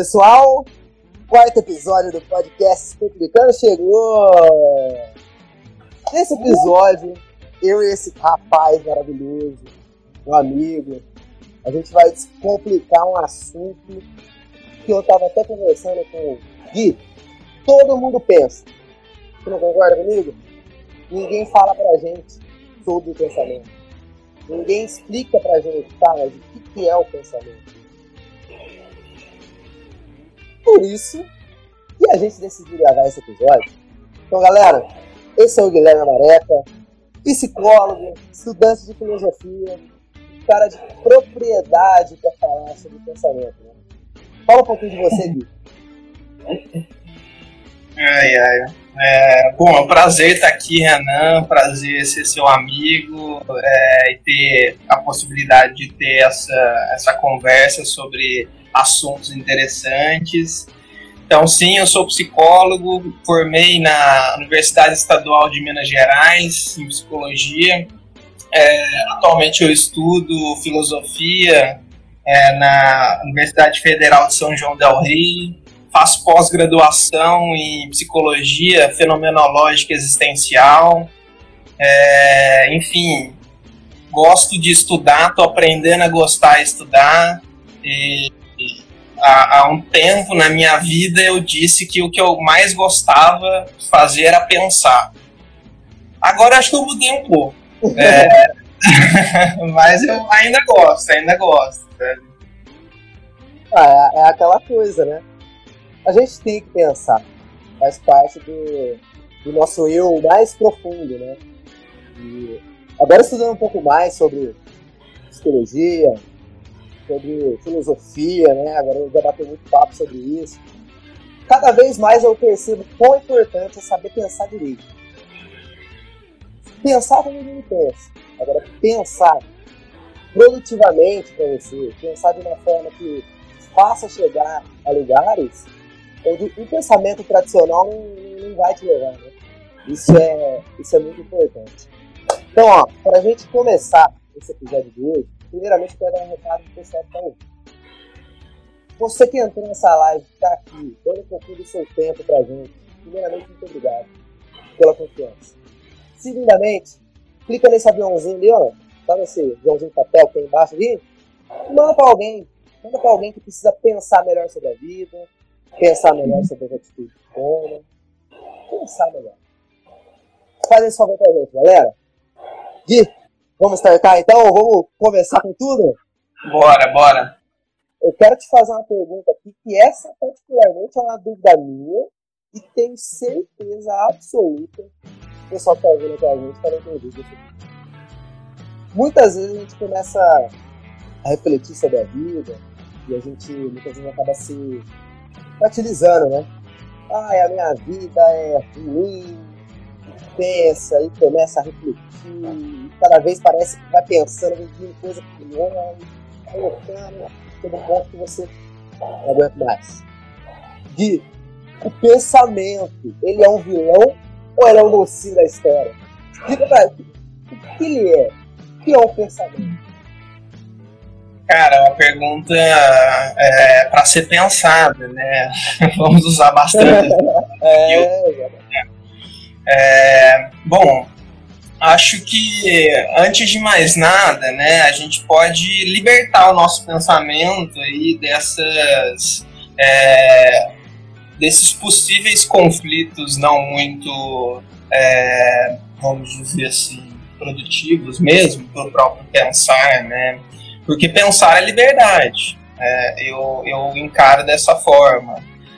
Pessoal, quarto episódio do podcast Explicando chegou! Nesse episódio, eu e esse rapaz maravilhoso, um amigo, a gente vai descomplicar um assunto que eu tava até conversando com o Gui. Todo mundo pensa. Você não concorda comigo? Ninguém fala pra gente sobre o pensamento. Ninguém explica pra gente, tá, mas o que é o pensamento? Por isso que a gente decidiu gravar esse episódio. Então, galera, esse é o Guilherme Amareca, psicólogo, estudante de filosofia, cara de propriedade para falar sobre pensamento. Né? Fala um pouquinho de você, Gui. Ai, ai. É, bom, é um prazer estar aqui, Renan. Prazer ser seu amigo é, e ter a possibilidade de ter essa, essa conversa sobre assuntos interessantes. Então, sim, eu sou psicólogo, formei na Universidade Estadual de Minas Gerais em psicologia. É, atualmente eu estudo filosofia é, na Universidade Federal de São João del Rei. Faço pós-graduação em psicologia fenomenológica existencial. É, enfim, gosto de estudar, estou aprendendo a gostar de estudar. E há, há, um tempo na minha vida eu disse que o que eu mais gostava de fazer era pensar. Agora acho que eu mudei um pouco. É, mas eu ainda gosto, ainda gosto. Ah, é, é, aquela coisa, né? A gente tem que pensar. Faz parte do, do nosso eu mais profundo, né? E agora estudando um pouco mais sobre psicologia, sobre filosofia, né? Agora eu já bateu muito papo sobre isso. Cada vez mais eu percebo quão importante é saber pensar direito. Pensar como ninguém pensa. Agora, pensar produtivamente para você, pensar de uma forma que faça chegar a lugares onde o pensamento tradicional não, não vai te levar. Né? Isso, é, isso é muito importante. Então, ó, para a gente começar esse episódio de hoje, primeiramente quero dar um recado pro pessoal que tá ouvindo. Você que entrou nessa live, que tá aqui, dando um pouquinho do seu tempo pra gente, primeiramente, muito obrigado pela confiança. Segundamente, clica nesse aviãozinho ali, ó. Tá nesse aviãozinho de papel que tem embaixo ali. Manda pra alguém. Manda pra alguém que precisa pensar melhor sobre a vida, pensar melhor sobre as atitudes que toma. Pensar melhor. Faz esse favor pra gente, galera. Gui, Vamos startar então? Vamos começar com tudo? Bora, bora. Eu quero te fazer uma pergunta aqui, que essa particularmente é uma dúvida minha e tenho certeza absoluta que o pessoal que está ouvindo aqui a gente está entendendo Muitas vezes a gente começa a refletir sobre a vida e a gente muitas vezes acaba se utilizando, né? Ai, a minha vida é ruim, pensa e começa a refletir e cada vez parece que vai pensando em coisa pior, colocando, chega um ponto que você não aguenta mais. Gui, o pensamento, ele é um vilão ou ele é um mocinho da história? Diga pra o que ele é? O que é o pensamento? Cara, é uma pergunta é, para ser pensada, né? Vamos usar bastante. é, é, bom, acho que antes de mais nada, né, a gente pode libertar o nosso pensamento aí dessas é, desses possíveis conflitos não muito, é, vamos dizer assim, produtivos mesmo para o próprio pensar, né? Porque pensar é liberdade. É, eu, eu encaro dessa forma.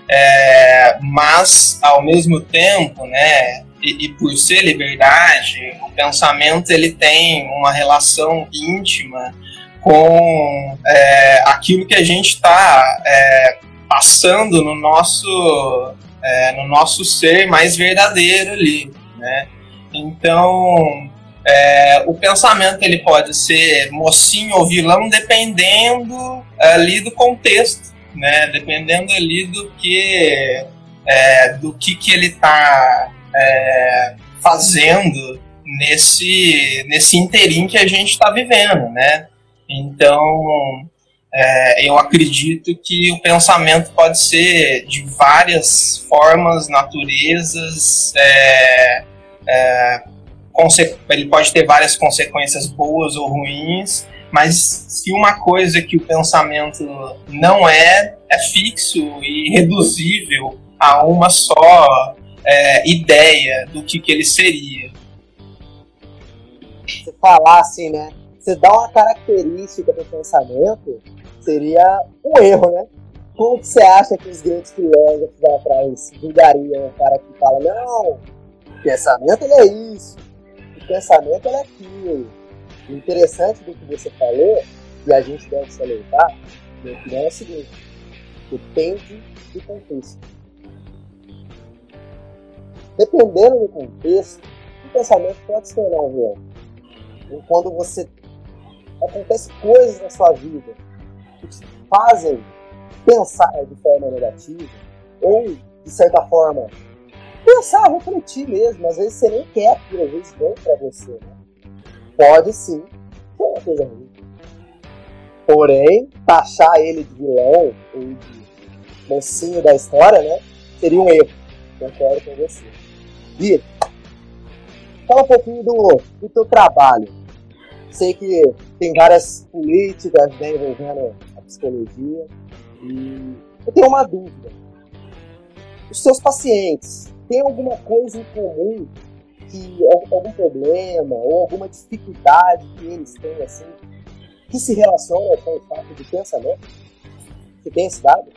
É, mas, ao mesmo tempo, né, e, e, por ser liberdade, o pensamento ele tem uma relação íntima com é, aquilo que a gente está é, passando no nosso é, no nosso ser mais verdadeiro ali, né? Então é, o pensamento ele pode ser mocinho ou vilão dependendo ali do contexto, né? Dependendo ali do que é, do que que ele está é, fazendo nesse, nesse interim que a gente está vivendo, né? Então, é, eu acredito que o pensamento pode ser de várias formas, naturezas, é, é, ele pode ter várias consequências boas ou ruins, mas se uma coisa que o pensamento não é, é fixo e reduzível a uma só é, ideia do que, que ele seria. Você falar assim, né? Você dá uma característica do pensamento, seria um erro, né? Como que você acha que os grandes filósofos lá atrás julgariam o cara que fala, não, o pensamento é isso, o pensamento é aquilo. O interessante do que você falou, e a gente deve salientar, é o seguinte, depende do contexto. Dependendo do contexto, o pensamento pode se tornar um real. Quando você acontece coisas na sua vida fazem pensar de forma negativa, ou, de certa forma, pensar, refletir mesmo. Às vezes você nem quer aquilo, às vezes vem para você. Né? Pode sim ser uma coisa ruim. Porém, taxar ele de vilão ou de mocinho da história, né? Seria um erro. Concordo com você. Vitor, fala um pouquinho do, do teu trabalho. Sei que tem várias políticas né, envolvendo psicologia. E eu tenho uma dúvida. Os seus pacientes têm alguma coisa em comum que algum problema ou alguma dificuldade que eles têm assim que se relaciona com o fato de pensamento? Você tem esse dado?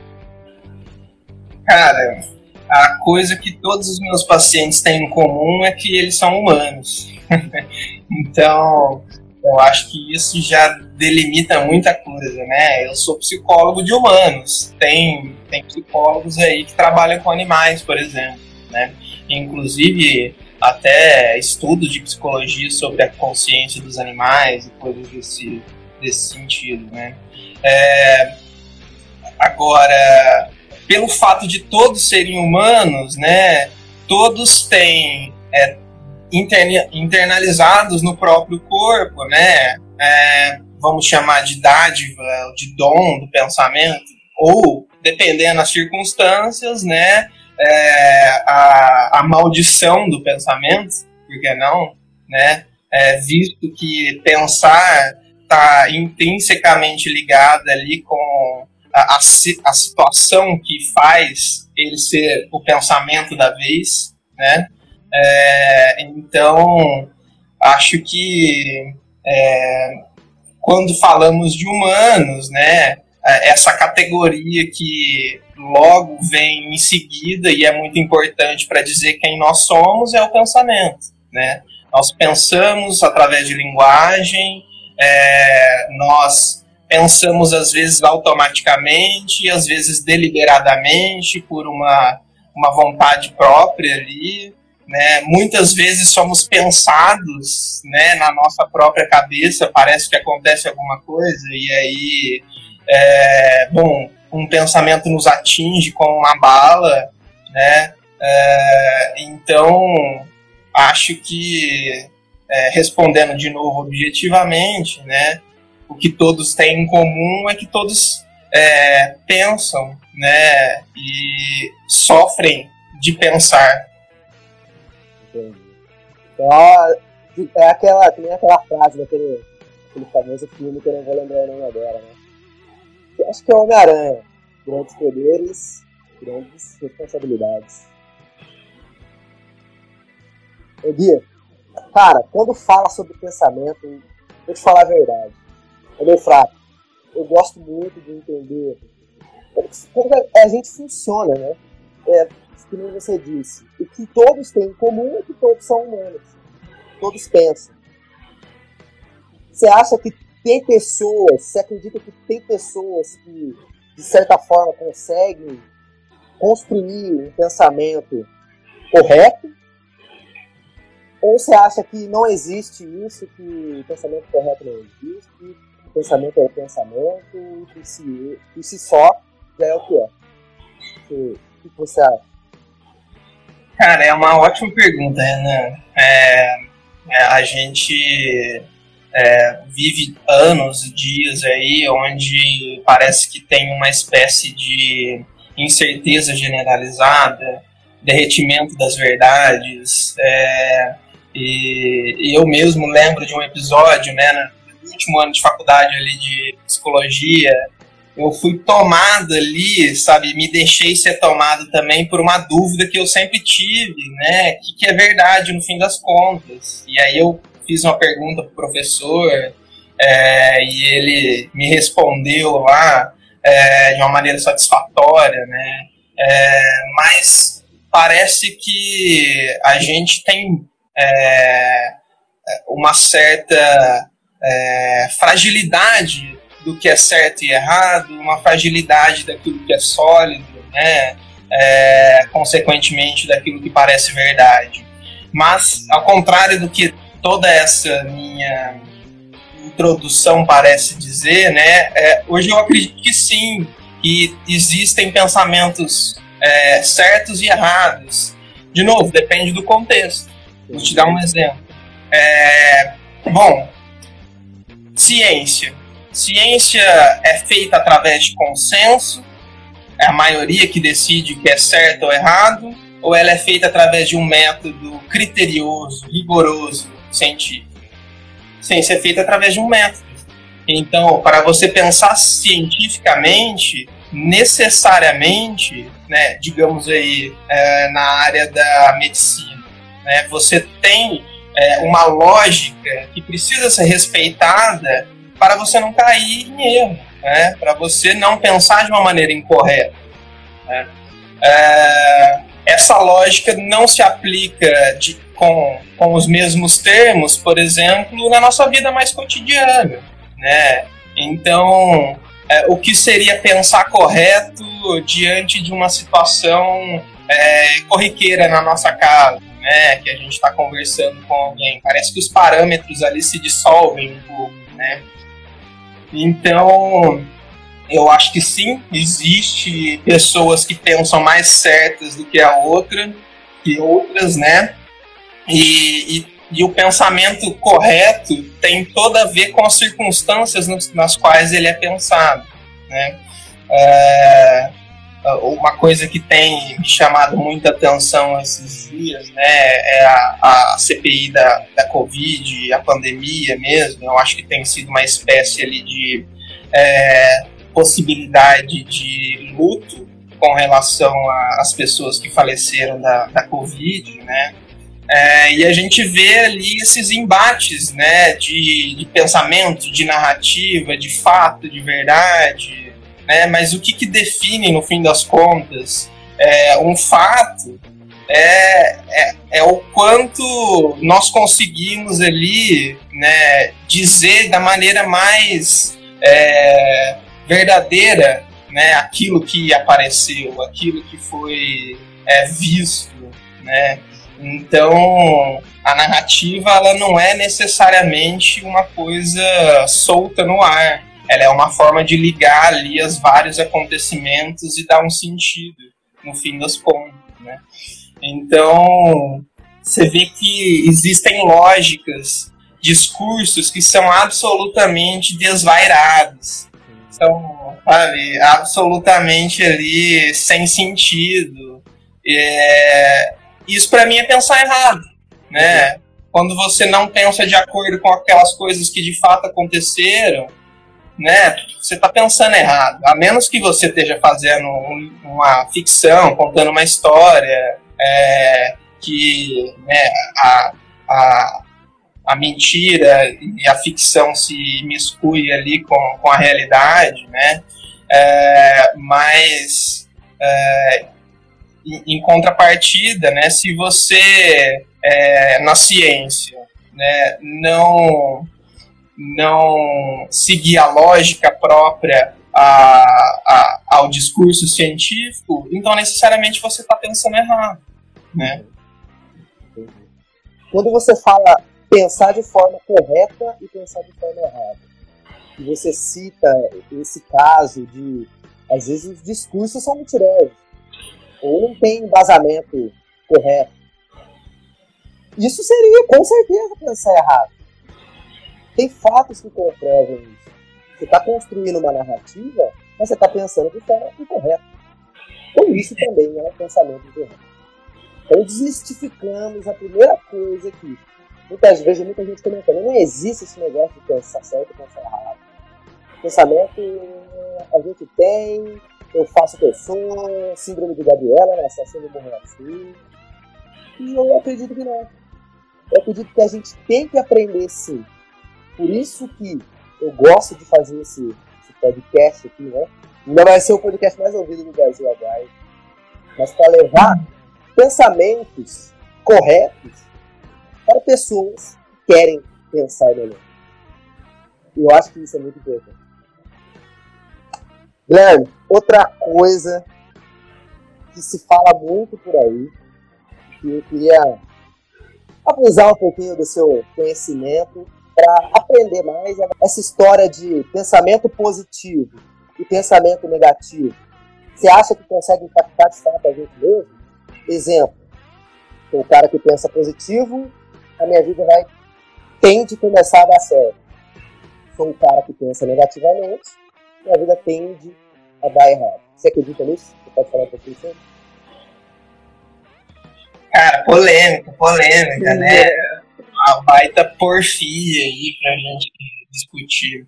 Cara, a coisa que todos os meus pacientes têm em comum é que eles são humanos. então, eu acho que isso já delimita muita coisa, né? Eu sou psicólogo de humanos. Tem, tem psicólogos aí que trabalham com animais, por exemplo, né? Inclusive, até estudos de psicologia sobre a consciência dos animais e coisas desse, desse sentido, né? É, agora, pelo fato de todos serem humanos, né? Todos têm é, internalizados no próprio corpo, né? É, vamos chamar de dádiva, de dom do pensamento, ou, dependendo das circunstâncias, né? É, a, a maldição do pensamento, por que não? Né? É, visto que pensar está intrinsecamente ligado ali com a, a, situação que faz ele ser o pensamento da vez, né? É, então, acho que é, quando falamos de humanos, né, é, essa categoria que logo vem em seguida e é muito importante para dizer quem nós somos é o pensamento, né? Nós pensamos através de linguagem, é, nós pensamos às vezes automaticamente, às vezes deliberadamente por uma, uma vontade própria ali, né? Muitas vezes somos pensados né, na nossa própria cabeça, parece que acontece alguma coisa, e aí, é, bom, um pensamento nos atinge como uma bala, né? É, então, acho que, é, respondendo de novo objetivamente, né, o que todos têm em comum é que todos é, pensam né, e sofrem de pensar, então, é aquela, tem aquela frase daquele aquele famoso filme que eu não vou lembrar o nome agora, né? Eu acho que é Homem-Aranha. Grandes poderes, grandes responsabilidades. Ô Gui, cara, quando fala sobre pensamento, vou te falar a verdade. É meu fraco. Eu gosto muito de entender como a gente funciona, né? É, nem você disse. O que todos têm em comum é que todos são humanos. Todos pensam. Você acha que tem pessoas, você acredita que tem pessoas que, de certa forma, conseguem construir um pensamento correto? Ou você acha que não existe isso, que o pensamento correto não existe, pensamento é o pensamento, e por si, por si só já é o que é? O que você acha? Cara, é uma ótima pergunta, Renan. É, é, a gente é, vive anos e dias aí onde parece que tem uma espécie de incerteza generalizada, derretimento das verdades. É, e, eu mesmo lembro de um episódio, né, último ano de faculdade ali de psicologia, eu fui tomado ali, sabe, me deixei ser tomado também por uma dúvida que eu sempre tive, né, que, que é verdade no fim das contas. E aí eu fiz uma pergunta pro professor é, e ele me respondeu lá é, de uma maneira satisfatória, né? É, mas parece que a gente tem é, uma certa é, fragilidade do que é certo e errado, uma fragilidade daquilo que é sólido, né? É, consequentemente daquilo que parece verdade. Mas, ao contrário do que toda essa minha introdução parece dizer, né, é, hoje eu acredito que sim, que existem pensamentos é, certos e errados. De novo, depende do contexto. Vou te dar um exemplo. É, bom, ciência. Ciência é feita através de consenso, é a maioria que decide o que é certo ou errado, ou ela é feita através de um método criterioso, rigoroso, científico, sem ser feita através de um método. Então, para você pensar cientificamente, necessariamente, né, digamos aí, é, na área da medicina, né, você tem é, uma lógica que precisa ser respeitada para você não cair em erro, né, para você não pensar de uma maneira incorreta. Né. É, essa lógica não se aplica de, com, com os mesmos termos, por exemplo, na nossa vida mais cotidiana, né? Então, é, o que seria pensar correto diante de uma situação é, corriqueira na nossa casa, né? Que a gente está conversando com alguém. Parece que os parâmetros ali se dissolvem um pouco, né? Então, eu acho que sim, existe pessoas que pensam mais certas do que a outra, que outras, né? E, e, e, o pensamento correto tem toda a ver com as circunstâncias nas quais ele é pensado. Né? É, uma coisa que tem chamado muita atenção esses dias né, é a, a CPI da, da Covid, a pandemia mesmo. Eu acho que tem sido uma espécie ali de é, possibilidade de luto com relação às pessoas que faleceram da, da Covid, né? É, e a gente vê ali esses embates né, de, de, pensamento, de narrativa, de fato, de verdade. Né, mas o que, que define, no fim das contas, é, um fato é, é, é, o quanto nós conseguimos ali né, dizer da maneira mais é, verdadeira né, aquilo que apareceu, aquilo que foi é, visto. Né? Então, a narrativa ela não é necessariamente uma coisa solta no ar. Ela é uma forma de ligar ali os vários acontecimentos e dar um sentido, no fim das contas. Né? Então, você vê que existem lógicas, discursos que são absolutamente desvairados. São, sabe, absolutamente ali sem sentido. É, isso para mim é pensar errado, né? Quando você não pensa de acordo com aquelas coisas que de fato aconteceram, né? Você está pensando errado. A menos que você esteja fazendo um, uma ficção, contando uma história é, que né, a, a, a mentira e a ficção se miscui ali com, com a realidade, né? É, mas é, em, contrapartida, né, se você é, na ciência né, não não seguir a lógica própria a, a, ao discurso científico, então necessariamente você está pensando errado, né? Quando você fala pensar de forma correta e pensar de forma errada, você cita esse caso de às vezes os discursos são mentirosos ou não tem embasamento correto. Isso seria, com certeza, pensar errado. Tem fatos que comprovam isso. Você está construindo uma narrativa, mas você está pensando de forma incorreta. Então isso também é um pensamento incorreto. Então desmistificamos a primeira coisa aqui. Muitas vezes, muita gente comentando, não existe esse negócio de pensar certo e pensar errado. Pensamento a gente tem, eu faço o que eu sou, síndrome de Gabriela, né? Assassino morreu assim. E eu acredito que não. Eu acredito que a gente tem que aprender sim. Por isso que eu gosto de fazer esse, esse podcast aqui, né? Não vai ser o podcast mais ouvido do Brasil agora. Mas para levar pensamentos corretos para pessoas que querem pensar melhor. Eu acho que isso é muito importante. Guilherme, outra coisa que se fala muito por aí, que eu queria abusar um pouquinho do seu conhecimento para aprender mais é essa história de pensamento positivo e pensamento negativo. Você acha que consegue impactar de fato a gente mesmo? Exemplo, o cara que pensa positivo, a minha vida vai tende a começar a dar certo. Sou o cara que pensa negativamente, minha vida tende a dar errado. Você acredita nisso? Você pode falar um pouquinho sobre? Cara, polêmica, polêmica, né? Uma baita porfia aí pra gente discutir.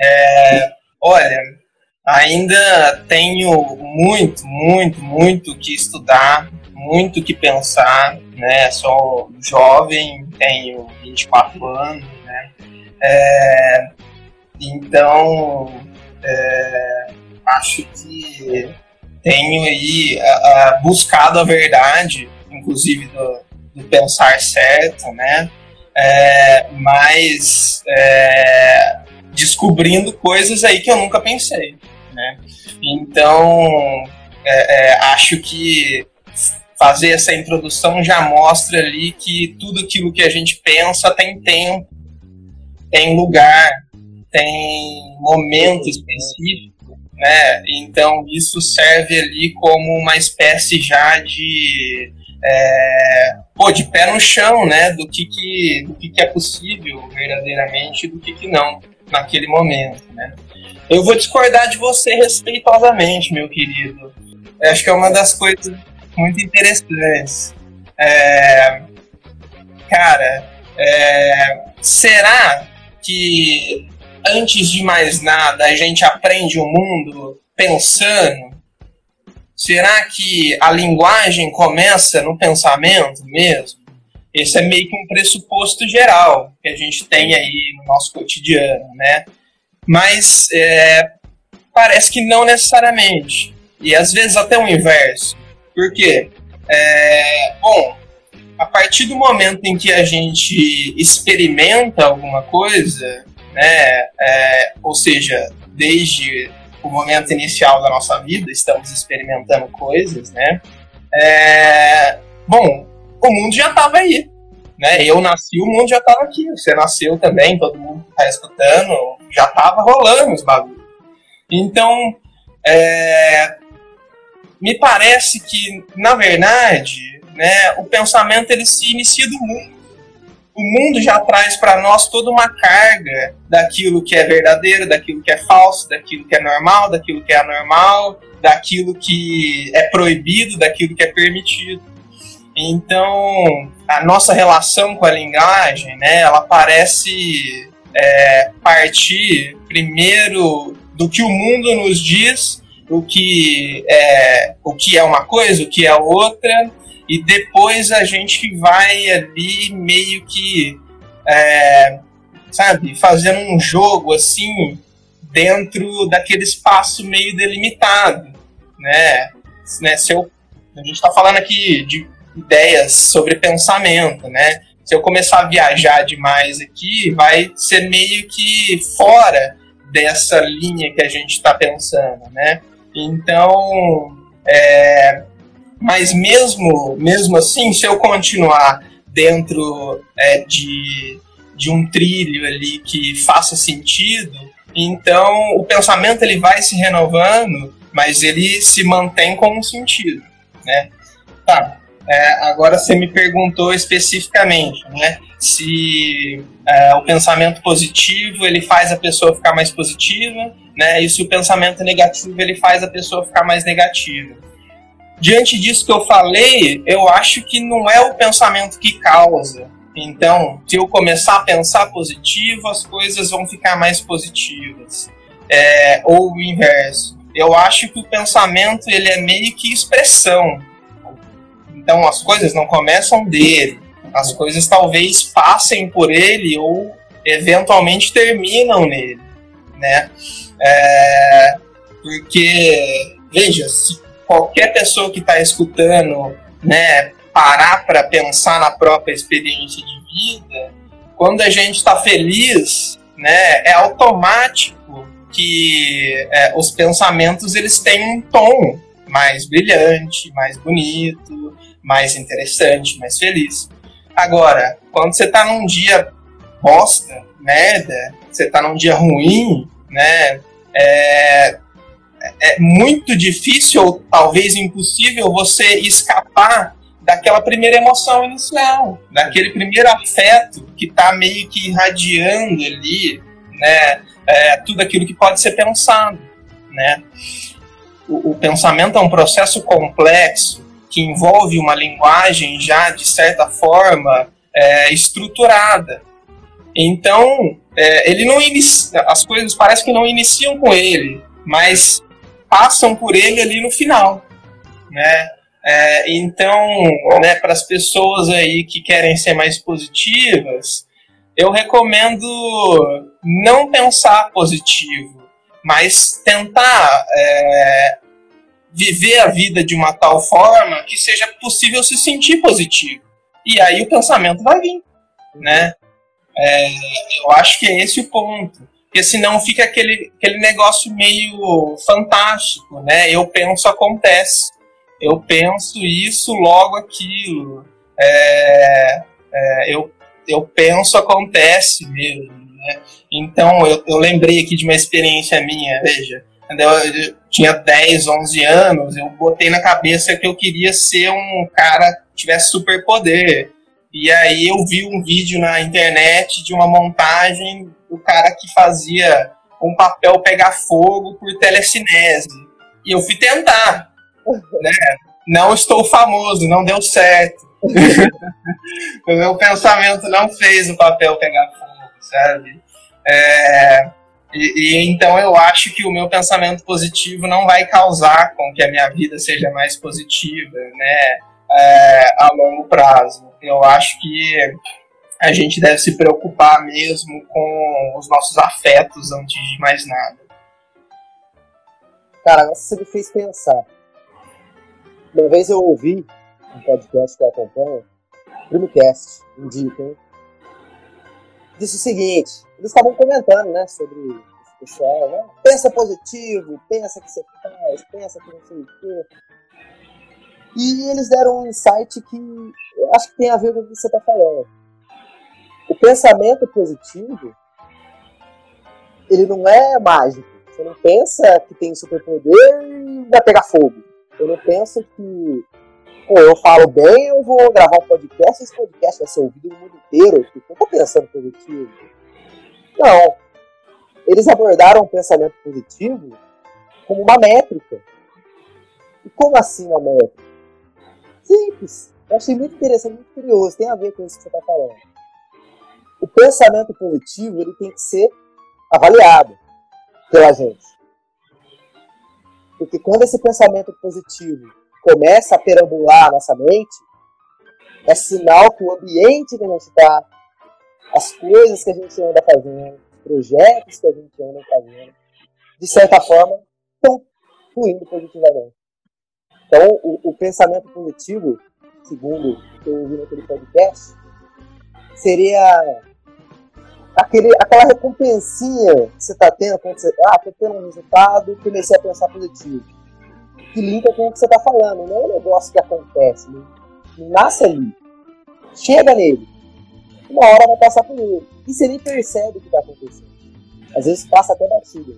É, olha, ainda tenho muito, muito, muito que estudar, muito que pensar, né? Sou jovem, tenho 24 anos, né? É, então, é, acho que tenho aí buscado a verdade inclusive do, do pensar certo, né? É, mas é, descobrindo coisas aí que eu nunca pensei, né? Então é, é, acho que fazer essa introdução já mostra ali que tudo aquilo que a gente pensa tem tempo, tem lugar, tem momento específico, né? Então isso serve ali como uma espécie já de é, pô, de pé no chão, né, do que, que, do que, que é possível verdadeiramente e do que, que não naquele momento, né. Eu vou discordar de você respeitosamente, meu querido. Eu acho que é uma das coisas muito interessantes. É, cara, é, será que antes de mais nada a gente aprende o mundo pensando Será que a linguagem começa no pensamento mesmo? Esse é meio que um pressuposto geral que a gente tem aí no nosso cotidiano, né? Mas é, parece que não necessariamente. E às vezes até o inverso. Por quê? É, bom, a partir do momento em que a gente experimenta alguma coisa, né, é, ou seja, desde o momento inicial da nossa vida, estamos experimentando coisas, né? É, bom, o mundo já estava aí, né? Eu nasci, o mundo já estava aqui. Você nasceu também, todo mundo está escutando, já estava rolando os bagulhos. Então, é, me parece que, na verdade, né, o pensamento ele se inicia do mundo o mundo já traz para nós toda uma carga daquilo que é verdadeiro, daquilo que é falso, daquilo que é normal, daquilo que é anormal, daquilo que é proibido, daquilo que é permitido. Então, a nossa relação com a linguagem, né, ela parece é, partir primeiro do que o mundo nos diz, o que é, o que é uma coisa, o que é outra, e depois a gente vai ali meio que, é, sabe, fazendo um jogo assim dentro daquele espaço meio delimitado, né? né se eu, a gente está falando aqui de ideias sobre pensamento, né? Se eu começar a viajar demais aqui, vai ser meio que fora dessa linha que a gente está pensando, né? Então, é, mas mesmo, mesmo assim, se eu continuar dentro é, de, de um trilho ali que faça sentido, então o pensamento ele vai se renovando, mas ele se mantém com um sentido, né? Tá. É, agora você me perguntou especificamente, né? Se é, o pensamento positivo ele faz a pessoa ficar mais positiva, né? E se o pensamento negativo ele faz a pessoa ficar mais negativa. Diante disso que eu falei, eu acho que não é o pensamento que causa. Então, se eu começar a pensar positivo, as coisas vão ficar mais positivas. É, ou o inverso. Eu acho que o pensamento ele é meio que expressão então as coisas não começam dele, as coisas talvez passem por ele ou eventualmente terminam nele, né? É, porque veja, se qualquer pessoa que está escutando, né, parar para pensar na própria experiência de vida, quando a gente está feliz, né, é automático que é, os pensamentos eles têm um tom mais brilhante, mais bonito, mais interessante, mais feliz. Agora, quando você tá num dia bosta, merda, você tá num dia ruim, né? É, é muito difícil, ou talvez impossível, você escapar daquela primeira emoção inicial, daquele primeiro afeto que tá meio que irradiando ali, né? É, tudo aquilo que pode ser pensado, né? O, o pensamento é um processo complexo que envolve uma linguagem já de certa forma é, estruturada. Então, é, ele não inicia, as coisas parecem que não iniciam com ele, mas passam por ele ali no final, né? É, então, né, para as pessoas aí que querem ser mais positivas, eu recomendo não pensar positivo, mas tentar é, viver a vida de uma tal forma que seja possível se sentir positivo. E aí o pensamento vai vir, né? É, eu acho que é esse o ponto. Porque senão fica aquele, aquele negócio meio fantástico, né? Eu penso, acontece. Eu penso isso, logo aquilo. É, é, eu, eu penso, acontece mesmo. Né? Então, eu, eu lembrei aqui de uma experiência minha, veja eu, tinha 10, 11 anos, eu botei na cabeça que eu queria ser um cara que tivesse superpoder. E aí eu vi um vídeo na internet de uma montagem do cara que fazia um papel pegar fogo por telecinese. E eu fui tentar. Né? Não estou famoso, não deu certo. o meu pensamento não fez o papel pegar fogo, sabe? É, e, e, então eu acho que o meu pensamento positivo não vai causar com que a minha vida seja mais positiva, né, é, a longo prazo. Eu acho que a gente deve se preocupar mesmo com os nossos afetos antes de mais nada. Cara, você me fez pensar. Uma vez eu ouvi um podcast que eu acompanho, Primocast, indica, hein? Disse o seguinte, eles estavam comentando, né, sobre esse pessoal, né? Pensa positivo, pensa que você faz, pensa que não sei o quê. E eles deram um insight que acho que tem a ver com o que você está falando. O pensamento positivo, ele não é mágico. Você não pensa que tem superpoder e vai pegar fogo. Eu não penso que, pô, eu falo bem, eu vou gravar um podcast esse podcast vai ser ouvido no mundo inteiro. Eu tô pensando positivo. Não. Eles abordaram o pensamento positivo como uma métrica. E como assim uma métrica? Simples. Eu achei muito interessante, muito curioso. Tem a ver com isso que você está falando. O pensamento positivo ele tem que ser avaliado pela gente. Porque quando esse pensamento positivo começa a perambular a nossa mente, é sinal que o ambiente que a gente está as coisas que a gente anda fazendo, os projetos que a gente anda fazendo, de certa forma, estão fluindo positivamente. Então, o, o pensamento positivo, segundo que eu ouvi naquele podcast, seria aquele, aquela recompensinha que você está tendo quando você. Ah, estou tendo um resultado, comecei a pensar positivo. Que linka com o que você está falando, não é um negócio que acontece, não nasce ali. Chega nele uma hora vai passar por ele. E você nem percebe o que está acontecendo. Às vezes passa até batida.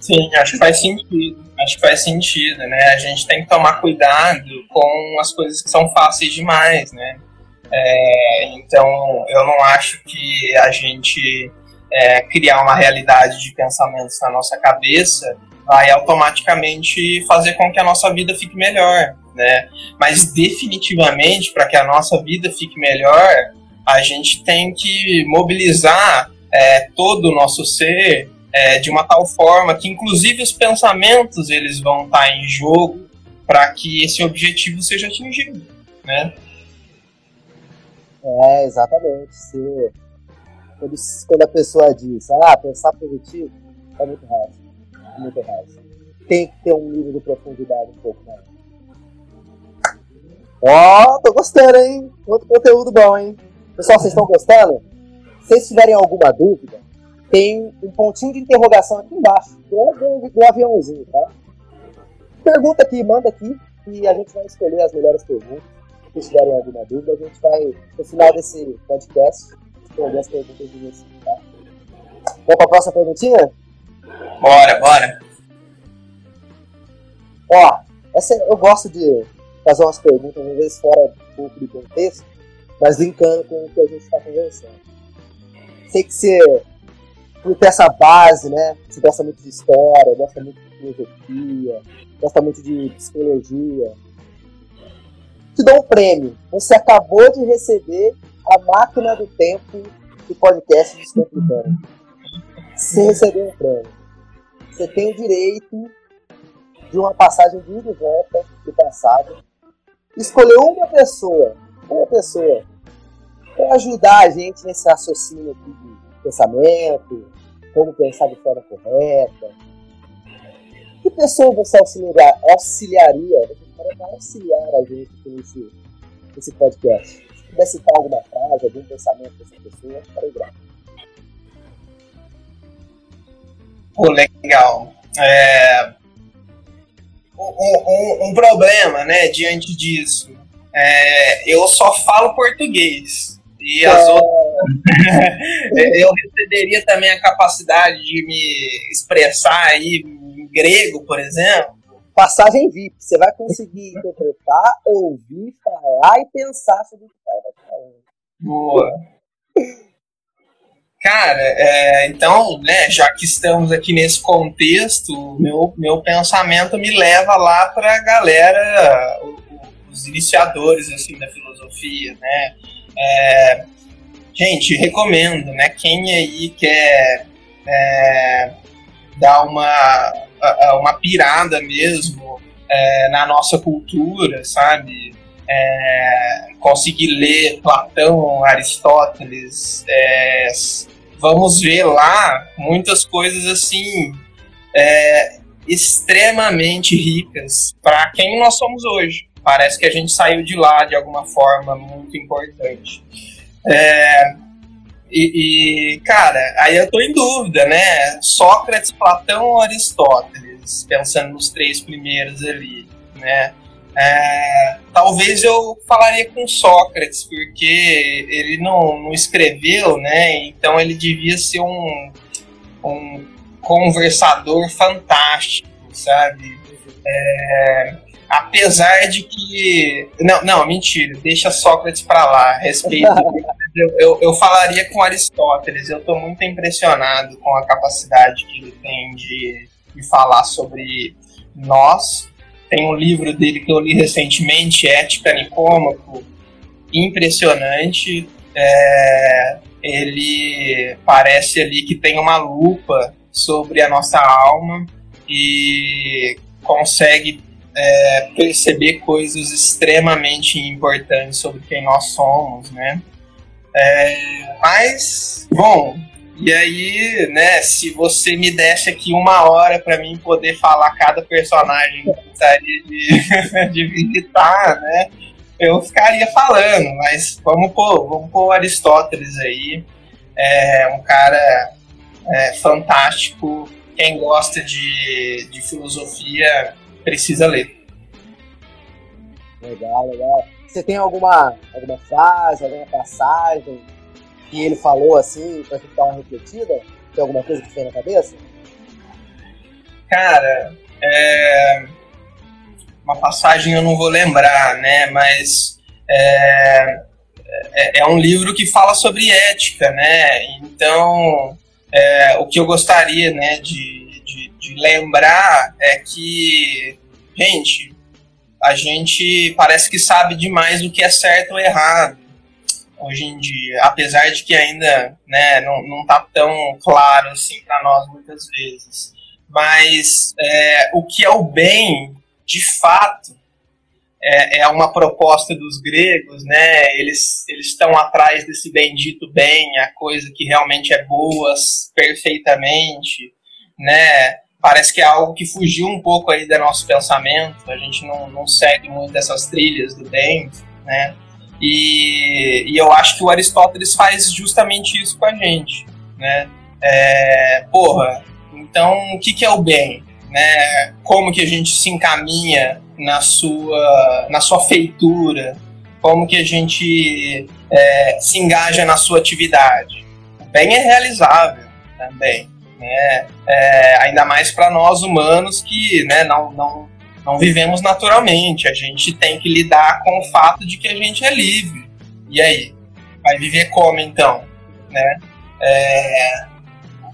Sim, acho que faz sentido. Acho que faz sentido, né? A gente tem que tomar cuidado com as coisas que são fáceis demais, né? É, então, eu não acho que a gente é, criar uma realidade de pensamentos na nossa cabeça vai automaticamente fazer com que a nossa vida fique melhor, né? Mas definitivamente, para que a nossa vida fique melhor, a gente tem que mobilizar é, todo o nosso ser é, de uma tal forma que, inclusive, os pensamentos eles vão estar em jogo para que esse objetivo seja atingido, né? É, exatamente. Se, quando, quando a pessoa diz, ah, pensar positivo, é muito raso. É muito raso. Tem que ter um nível de profundidade um pouco maior. Ó, oh, tô gostando, hein? Muito conteúdo bom, hein? Pessoal, vocês estão gostando? Se vocês tiverem alguma dúvida, tem um pontinho de interrogação aqui embaixo, do, do aviãozinho, tá? Pergunta aqui, manda aqui, e a gente vai escolher as melhores perguntas. Se tiverem alguma dúvida, a gente vai, no final desse podcast, responder as perguntas de vocês, tá? Vamos para a próxima perguntinha? Bora, bora. Ó, essa, eu gosto de fazer umas perguntas, às vezes fora um pouco do contexto, mas linkando com o que a gente está conversando. Sei que você, por ter essa base, né? Você gosta muito de história, gosta muito de filosofia, gosta muito de psicologia, te dou um prêmio. Você acabou de receber a máquina do tempo do podcast Descomplicando. Você recebeu um prêmio. Você tem o direito de uma passagem de ida e volta do passado. Escolher uma pessoa, uma pessoa, para ajudar a gente nesse raciocínio aqui pensamento, como pensar de forma correta. Que pessoa você auxiliar, auxiliaria? para auxiliar a gente nesse, nesse podcast. Se puder citar alguma frase, algum pensamento dessa pessoa, ficarei grato. Pô, legal. É... Um, um, um, problema, né, diante disso. É, eu só falo português. E as é... outras. Eu receberia também a capacidade de me expressar aí em grego, por exemplo passagem VIP. Você vai conseguir interpretar, ouvir, falar e pensar sobre o que o cara vai falando. Boa. Cara, é, então, né, já que estamos aqui nesse contexto, meu, meu pensamento me leva lá para a galera, os iniciadores assim da filosofia, né? É, gente, recomendo, né? Quem aí quer é, dar uma uma pirada mesmo é, na nossa cultura, sabe? É, conseguir ler Platão, Aristóteles, é, vamos ver lá muitas coisas assim é, extremamente ricas para quem nós somos hoje. Parece que a gente saiu de lá de alguma forma muito importante. É, e, e, cara, aí eu tô em dúvida, né? Sócrates, Platão ou Aristóteles? Pensando nos três primeiros ali, né? É, talvez eu falaria com Sócrates, porque ele não, não escreveu, né? Então ele devia ser um, um conversador fantástico, sabe? É, apesar de que. Não, não, mentira, deixa Sócrates para lá, respeito. eu, eu, eu, falaria com Aristóteles, eu estou muito impressionado com a capacidade que ele tem de, de falar sobre nós. Tem um livro dele que eu li recentemente, Ética Nicômaco, impressionante. É, ele parece ali que tem uma lupa sobre a nossa alma e consegue é, perceber coisas extremamente importantes sobre quem nós somos, né? É, mas, bom, e aí, né, se você me desse aqui uma hora para mim poder falar cada personagem que eu gostaria de, de visitar, né, eu ficaria falando, mas vamos pôr, vamos pôr Aristóteles aí, é um cara é, fantástico, quem gosta de, de filosofia precisa ler. Legal, legal. Você tem alguma, alguma frase, alguma passagem que ele falou assim pra gente dar uma refletida? Tem alguma coisa que tem na cabeça? Cara, é, uma passagem eu não vou lembrar, né? Mas é, é, é um livro que fala sobre ética, né? Então, é, o que eu gostaria, né, de, de, lembrar é que, gente, a gente parece que sabe demais o que é certo ou errado hoje em dia, apesar de que ainda né, não, não tá tão claro assim para nós muitas vezes. Mas é, o que é o bem, de fato, é, é uma proposta dos gregos, né? Eles eles estão atrás desse bendito bem, a coisa que realmente é boa, perfeitamente, né? Parece que é algo que fugiu um pouco aí do nosso pensamento. A gente não, não segue muito essas trilhas do bem, né? E, e eu acho que o Aristóteles faz justamente isso com a gente, né? É, porra, então o que, que é o bem? Né? Como que a gente se encaminha na sua, na sua feitura? Como que a gente é, se engaja na sua atividade? O bem é realizável também, né? É, ainda mais para nós humanos que né, não, não não vivemos naturalmente. A gente tem que lidar com o fato de que a gente é livre. E aí? Vai viver como então? Né? É,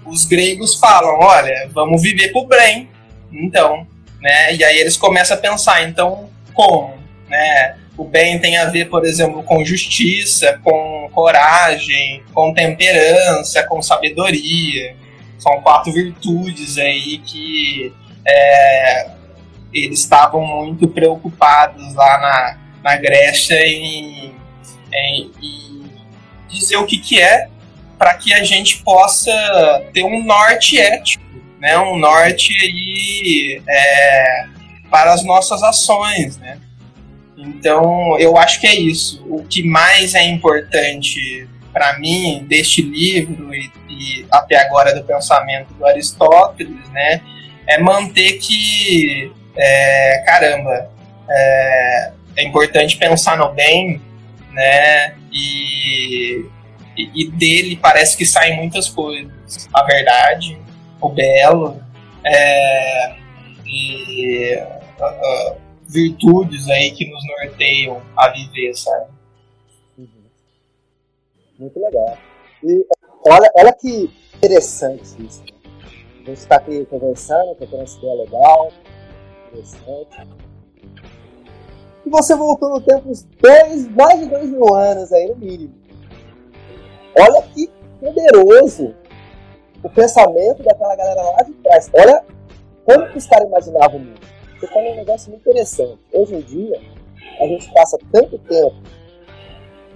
os gregos falam: olha, vamos viver pro bem. Então, né? E aí eles começam a pensar: então, como? Né? O bem tem a ver, por exemplo, com justiça, com coragem, com temperança, com sabedoria. São quatro virtudes aí que é, eles estavam muito preocupados lá na, na Grécia em, em, em dizer o que, que é para que a gente possa ter um norte ético, né? um norte aí, é, para as nossas ações. Né? Então, eu acho que é isso. O que mais é importante para mim deste livro e, e, até agora do pensamento do Aristóteles, né, é manter que é, caramba, é, é, importante pensar no bem, né? E, e, e, dele parece que saem muitas coisas. A verdade, o belo, é, e virtudes aí que nos norteiam a viver, sabe? Muito legal. E olha, olha que interessante isso. A gente está aqui conversando, trocando essa ideia legal, interessante. E você voltou no tempo uns dois, mais de dois mil anos aí no mínimo. Olha que poderoso o pensamento daquela galera lá de trás. Olha como que os caras imaginavam o mundo. Você fala um negócio muito interessante. Hoje em dia, a gente passa tanto tempo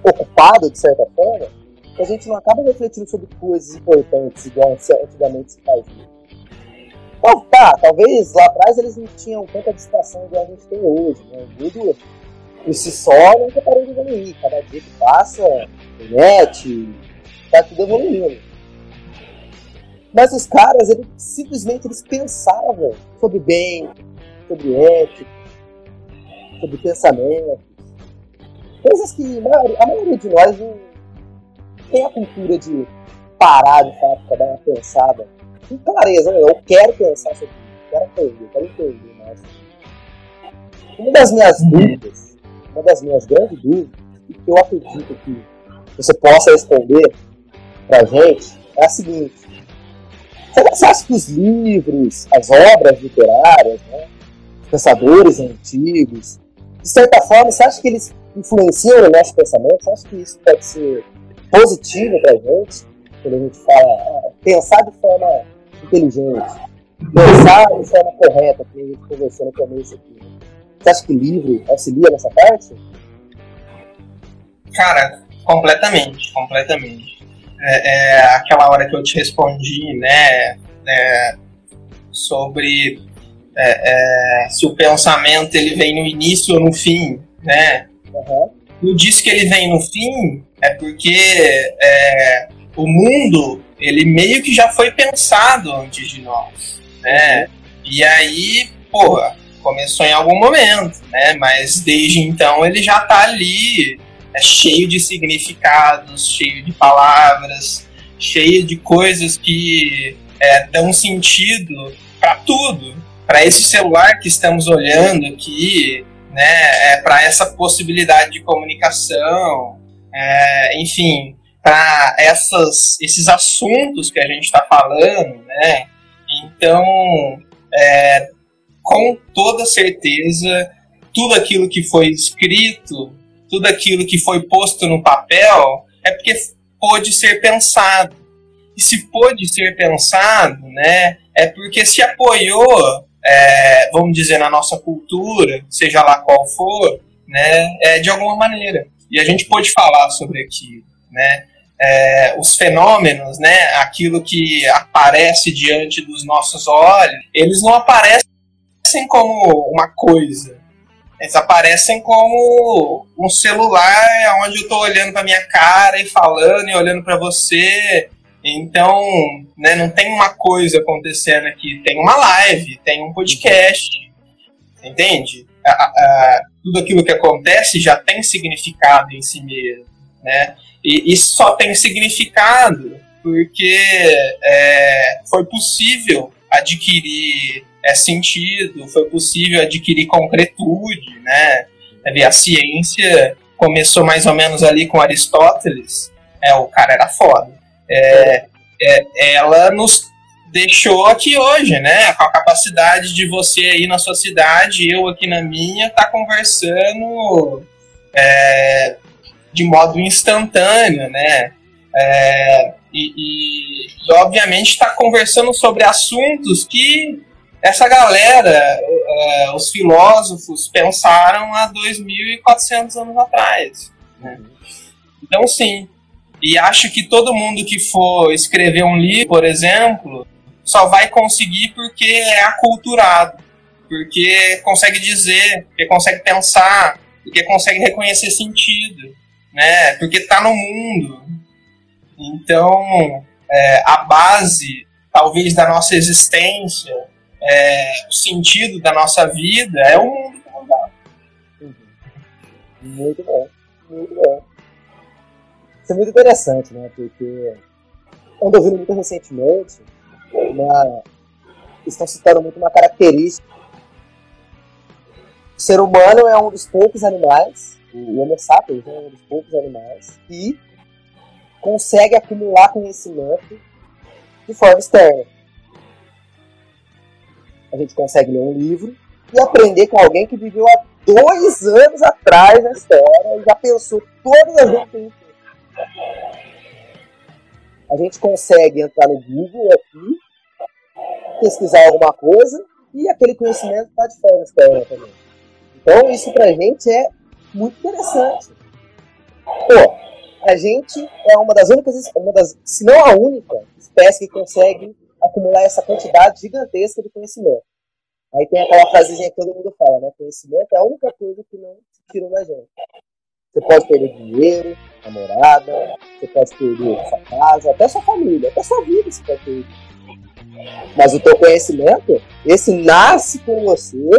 ocupado, de certa forma, que a gente não acaba refletindo sobre coisas importantes, igual antigamente se fazia. Então, tá, talvez lá atrás eles não tinham tanta distração igual a gente tem hoje. Né? O mundo por si só nunca parou de evoluir. Cada dia que passa, internet, tá tudo evoluindo. Mas os caras, eles, simplesmente eles pensavam sobre bem, sobre ética, sobre pensamentos. Coisas que a maioria, a maioria de nós não tem a cultura de parar de fato para dar uma pensada com clareza, né? eu quero pensar sobre isso, quero aprender, quero entender mais. Uma das minhas dúvidas, uma das minhas grandes dúvidas, e que eu acredito que você possa responder pra gente, é a seguinte. Você acha que os livros, as obras literárias, né, os pensadores antigos, de certa forma, você acha que eles influenciam o nosso pensamento? Acha que isso pode ser positivo pra gente? Quando a gente fala, ah, pensar de forma inteligente, pensar de forma correta, que a gente conversou no começo aqui. Você acha que livro auxilia nessa parte? Cara, completamente, completamente. É, é, aquela hora que eu te respondi, né, é, sobre é, é, se o pensamento ele vem no início ou no fim, né? Uhum. Eu disse que ele vem no fim é porque é, o mundo ele meio que já foi pensado antes de nós, né? E aí, porra, começou em algum momento, né? Mas desde então ele já tá ali, é cheio de significados, cheio de palavras, cheio de coisas que é, dão sentido para tudo, para esse celular que estamos olhando aqui, né, é, para essa possibilidade de comunicação, é, enfim, para esses assuntos que a gente está falando, né? Então, é, com toda certeza, tudo aquilo que foi escrito, tudo aquilo que foi posto no papel, é porque pôde ser pensado. E se pôde ser pensado, né, é porque se apoiou, é, vamos dizer, na nossa cultura, seja lá qual for, né, é, de alguma maneira. E a gente pôde falar sobre aquilo, né? É, os fenômenos, né, aquilo que aparece diante dos nossos olhos, eles não aparecem como uma coisa, eles aparecem como um celular onde eu estou olhando para minha cara e falando e olhando para você. Então, né, não tem uma coisa acontecendo aqui, tem uma live, tem um podcast, entende? A, a, tudo aquilo que acontece já tem significado em si mesmo, né? E isso só tem significado porque é, foi possível adquirir é, sentido, foi possível adquirir concretude, né? A ciência começou mais ou menos ali com Aristóteles, é, o cara era foda. É, é, ela nos deixou aqui hoje, né? Com a capacidade de você aí na sua cidade, eu aqui na minha, tá conversando é, de modo instantâneo, né? É, e, e, e, obviamente está conversando sobre assuntos que essa galera, uh, os filósofos, pensaram há 2.400 anos atrás. Né? Então, sim. E acho que todo mundo que for escrever um livro, por exemplo, só vai conseguir porque é aculturado, porque consegue dizer, porque consegue pensar, porque consegue reconhecer sentido, né? porque está no mundo. Então, é, a base, talvez, da nossa existência é, o sentido da nossa vida é o mundo que. Uhum. Muito bom, muito bom. É muito interessante, né? Porque ando ouvindo muito recentemente, uma... estão citando muito uma característica. O ser humano é um dos poucos animais, o Homo sapiens é um dos poucos animais, que consegue acumular conhecimento de forma externa a gente consegue ler um livro e aprender com alguém que viveu há dois anos atrás na história e já pensou todas as vezes a gente A consegue entrar no Google aqui, pesquisar alguma coisa e aquele conhecimento está de fora história também. Então isso pra gente é muito interessante. Pô, a gente é uma das únicas, uma das, se não a única espécie que consegue acumular essa quantidade gigantesca de conhecimento. Aí tem aquela frasezinha que todo mundo fala, né? Conhecimento é a única coisa que não tiram da gente. Você pode perder dinheiro, namorada, você pode perder sua casa, até sua família, até sua vida você pode perder. Mas o teu conhecimento, esse nasce com você,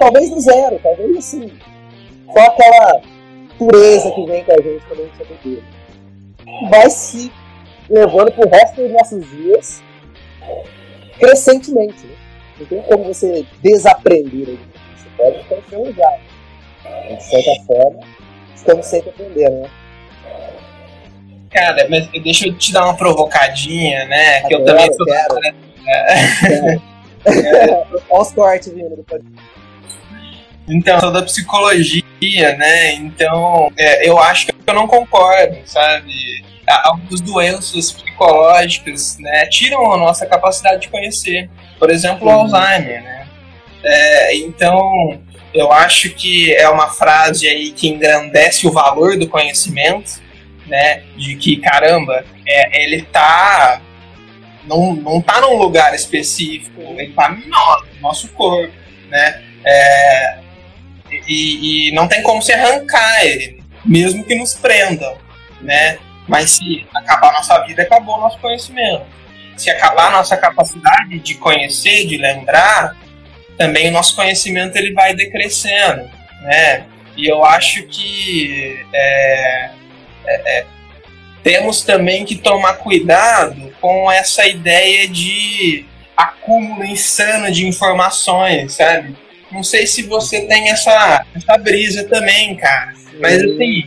talvez do zero, talvez assim, só aquela pureza que vem com a gente quando a gente é bebê. Vai se levando pro resto dos nossos dias crescentemente. Né? Não tem como você desaprender. Você pode ficar enferrujado. De certa forma, estamos sempre aprendendo, né? Cara, mas deixa eu te dar uma provocadinha, né? que eu também sou. Quero. É. Olha os cortes vindo depois. Então, sou da psicologia, né? Então, é, eu acho que eu não concordo, sabe? algumas doenças psicológicas né, tiram a nossa capacidade de conhecer. Por exemplo, o Alzheimer. Né? É, então, eu acho que é uma frase aí que engrandece o valor do conhecimento, né? De que, caramba, é, ele tá. Não, não tá num lugar específico, ele tá no nosso, no nosso corpo, né? É, e, e não tem como se arrancar ele, mesmo que nos prendam, né? Mas se acabar nossa vida, acabou o nosso conhecimento. Se acabar nossa capacidade de conhecer, de lembrar, também o nosso conhecimento ele vai decrescendo, né? E eu acho que é, é, é, temos também que tomar cuidado com essa ideia de acúmulo insano de informações, sabe? Não sei se você tem essa, essa brisa também, cara. Mas assim.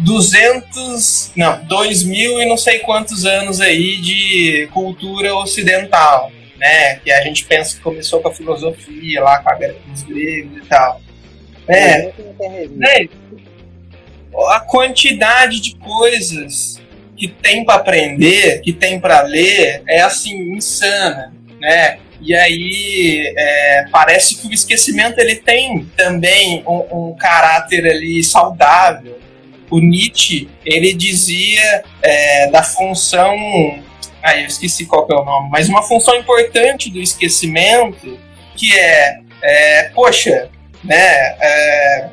200, não, 2 mil e não sei quantos anos aí de cultura ocidental, né? Que a gente pensa que começou com a filosofia lá, com, a, com os gregos e tal. É, né? A quantidade de coisas que tem para aprender, que tem para ler, é assim, insana, né? E aí é, parece que o esquecimento ele tem também um, um caráter ali saudável. O Nietzsche ele dizia é, da função, ah, eu esqueci qual é o nome, mas uma função importante do esquecimento que é, é poxa, né? É,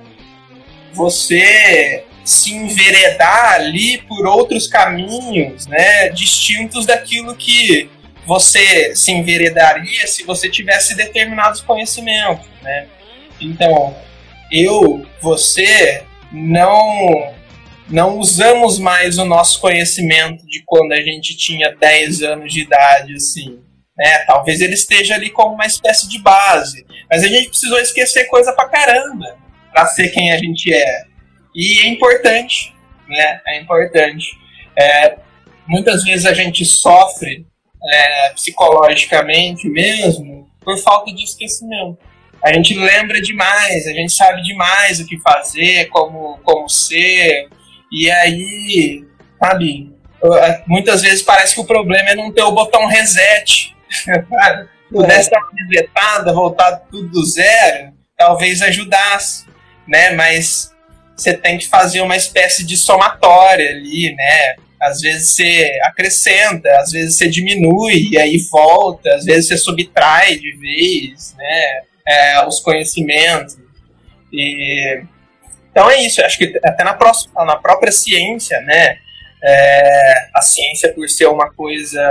você se enveredar ali por outros caminhos, né, distintos daquilo que você se enveredaria se você tivesse determinados conhecimentos, né? Então, eu, você, não não usamos mais o nosso conhecimento de quando a gente tinha 10 anos de idade, assim. Né? Talvez ele esteja ali como uma espécie de base. Mas a gente precisou esquecer coisa pra caramba para ser quem a gente é. E é importante, né? É importante. É, muitas vezes a gente sofre é, psicologicamente mesmo por falta de esquecimento. A gente lembra demais, a gente sabe demais o que fazer, como, como ser, e aí, sabe, muitas vezes parece que o problema é não ter o botão reset. Pudesse dar uma resetada, voltar tudo do zero, talvez ajudasse, né? Mas você tem que fazer uma espécie de somatória ali, né? Às vezes você acrescenta, às vezes você diminui e aí volta, às vezes você subtrai de vez, né? É, os conhecimentos. E, então é isso, acho que até na, próxima, na própria ciência, né? É, a ciência, por ser uma coisa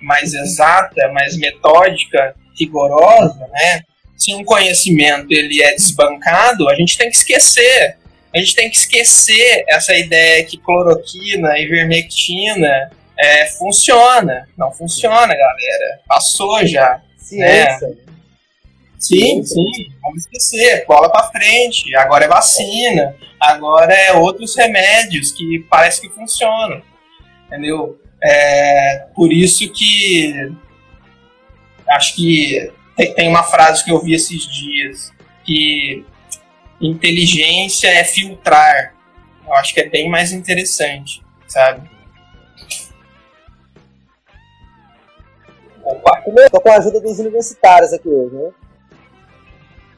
mais exata, mais metódica, rigorosa, né? Se um conhecimento ele é desbancado, a gente tem que esquecer a gente tem que esquecer essa ideia que cloroquina e vermectina é, funciona. Não funciona, galera. Passou já. Ciência. Né? Sim, sim, vamos esquecer. Bola para frente. Agora é vacina. Agora é outros remédios que parece que funcionam. Entendeu? É, por isso que acho que tem, tem uma frase que eu vi esses dias que inteligência é filtrar. Eu acho que é bem mais interessante, sabe? Opa. Tô com a ajuda dos universitários aqui hoje, né?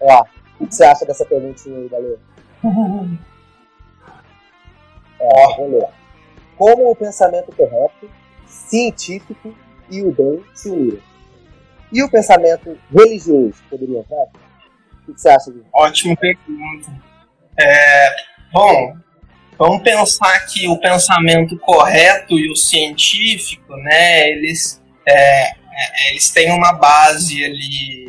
Ó, o que você acha dessa perguntinha aí, galera? Ó, vamos ler. Como o pensamento correto, científico e o bem se uniram? E o pensamento religioso poderia entrar? O que você acha disso? Ótima pergunta. É, bom, vamos pensar que o pensamento correto e o científico, né, eles, é, é, eles têm uma base ali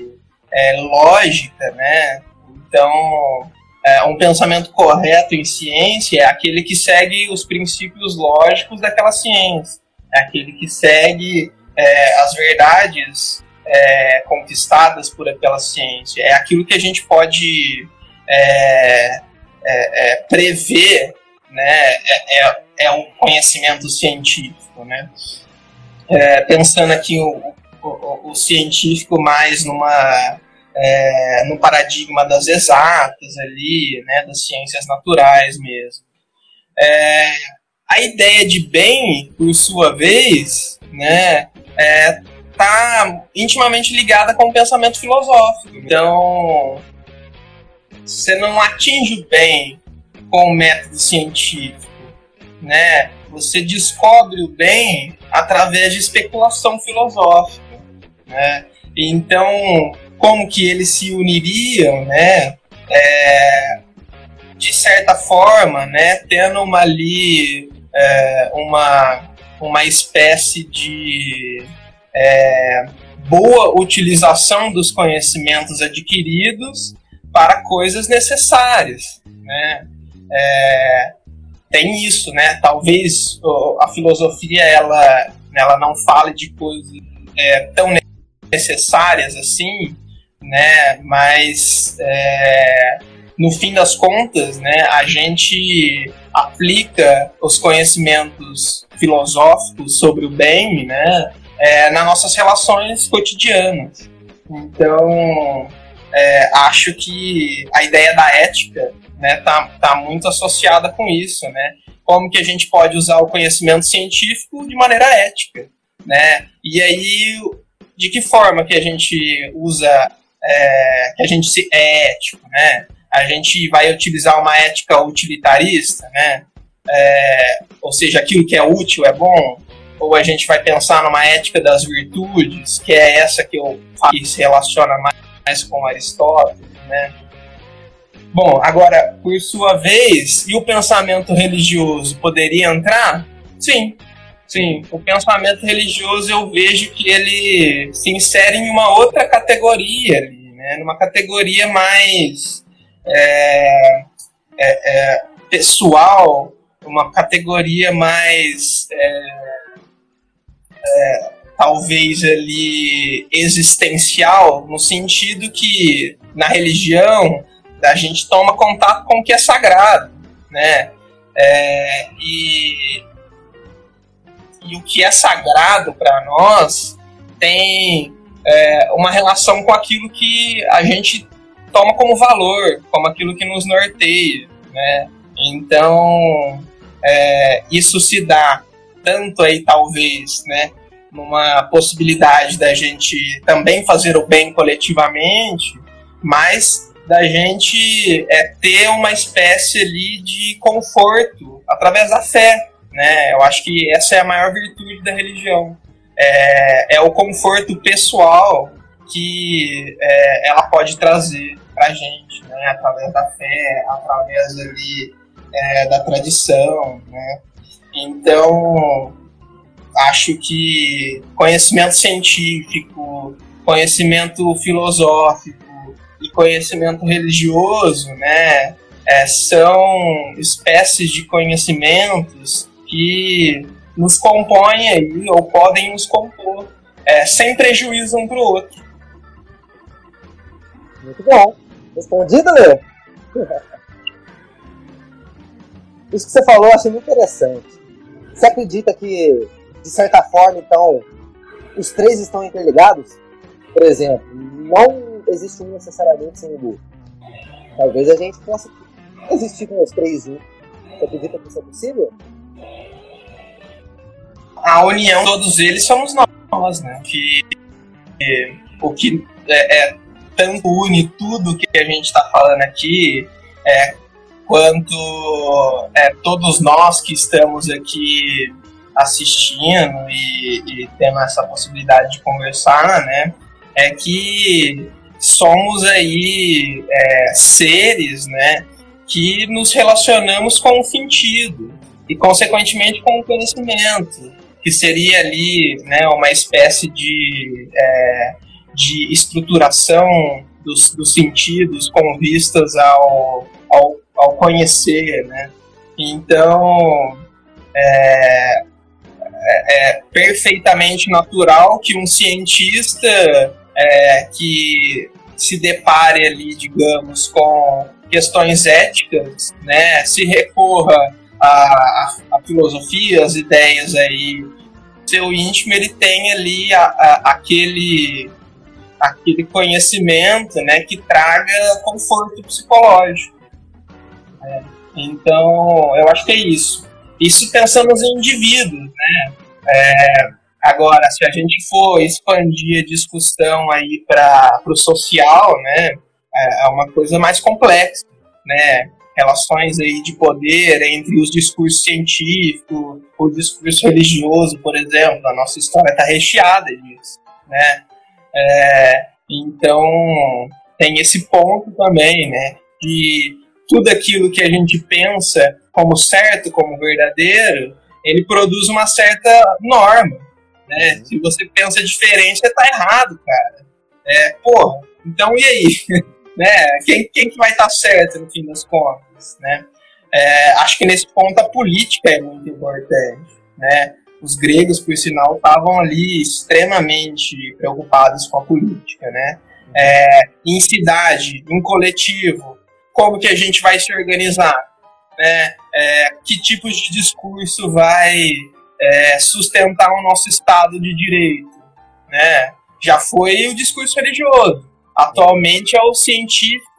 é, lógica, né? Então, é, um pensamento correto em ciência é aquele que segue os princípios lógicos daquela ciência, é aquele que segue é, as verdades é, conquistadas por aquela ciência, é aquilo que a gente pode é, é, é prever, né? É, um conhecimento científico, né? Pensando aqui o, o, o, científico mais numa no paradigma das exatas ali, né? Das ciências naturais mesmo. a ideia de bem, por sua vez, né? É, está intimamente ligada com o pensamento filosófico. Então, você não atinge o bem com o método científico, né? Você descobre o bem através de especulação filosófica, né? Então, como que eles se uniriam, né? É, de certa forma, né? Tendo uma ali é, uma uma espécie de é, boa utilização dos conhecimentos adquiridos para coisas necessárias, né? É, tem isso, né? Talvez a filosofia ela, ela não fale de coisas é, tão necessárias assim, né? Mas é, no fim das contas, né, a gente aplica os conhecimentos filosóficos sobre o bem, né, é, nas nossas relações cotidianas. Então, é, acho que a ideia da ética né, tá, tá muito associada com isso, né? Como que a gente pode usar o conhecimento científico de maneira ética, né? E aí, de que forma que a gente usa, é, que a gente se é ético, né? A gente vai utilizar uma ética utilitarista, né? É, ou seja, aquilo que é útil é bom, ou a gente vai pensar numa ética das virtudes, que é essa que eu que se relaciona mais com Aristóteles, né? Bom, agora, por sua vez, e o pensamento religioso poderia entrar? Sim, sim. O pensamento religioso eu vejo que ele se insere em uma outra categoria ali, né? Numa categoria mais é, é, é, pessoal, uma categoria mais é, é, talvez ali existencial, no sentido que na religião a gente toma contato com o que é sagrado, né? É, e, e o que é sagrado para nós tem é, uma relação com aquilo que a gente toma como valor, como aquilo que nos norteia, né? Então, é, isso se dá tanto aí, talvez, né? Numa possibilidade da gente também fazer o bem coletivamente, mas da gente é, ter uma espécie ali de conforto através da fé, né? Eu acho que essa é a maior virtude da religião. É, é o conforto pessoal que é, ela pode trazer para a gente, né? Através da fé, através ali é, da tradição, né? Então, acho que conhecimento científico, conhecimento filosófico, e conhecimento religioso, né, é, são espécies de conhecimentos que nos compõem aí, ou podem nos compor, é, sem prejuízo um para o outro. Muito bom. Respondido, Lê? Isso que você falou eu achei muito interessante. Você acredita que, de certa forma, então, os três estão interligados? Por exemplo, não existe um necessariamente sem o outro. Talvez a gente possa existir com os três juntos. Você acredita que isso é possível? A união de todos eles somos nós, né? Que, que o que é, é, tanto une tudo que a gente está falando aqui, é, quanto é, todos nós que estamos aqui assistindo e, e tendo essa possibilidade de conversar, né? É que somos aí é, seres, né, que nos relacionamos com o sentido e, consequentemente, com o conhecimento, que seria ali, né, uma espécie de, é, de estruturação dos, dos sentidos com vistas ao, ao, ao conhecer, né. Então, é, é, é perfeitamente natural que um cientista é, que se depare ali, digamos, com questões éticas, né, se recorra a, a, filosofia, as ideias aí, seu íntimo ele tem ali a, aquele aquele conhecimento, né, que traga conforto psicológico. É, então, eu acho que é isso. Isso pensando em indivíduos, né? É, Agora, se a gente for expandir a discussão aí para o social, né, é, é uma coisa mais complexa, né? Relações aí de poder entre os discursos científicos, o discurso religioso, por exemplo. A nossa história está recheada disso, né? É, então, tem esse ponto também, né? De tudo aquilo que a gente pensa como certo, como verdadeiro, ele produz uma certa norma, né? Se você pensa diferente, você tá errado, cara. É, porra, então e aí? né? Quem, quem que vai estar tá certo no fim das contas, né? É, acho que nesse ponto a política é muito importante, né? Os gregos, por sinal, estavam ali extremamente preocupados com a política, né? É, em cidade, em coletivo, como que a gente vai se organizar? Né? É, que tipos de discurso vai é, sustentar o nosso Estado de Direito? Né? Já foi o discurso religioso, atualmente é o científico.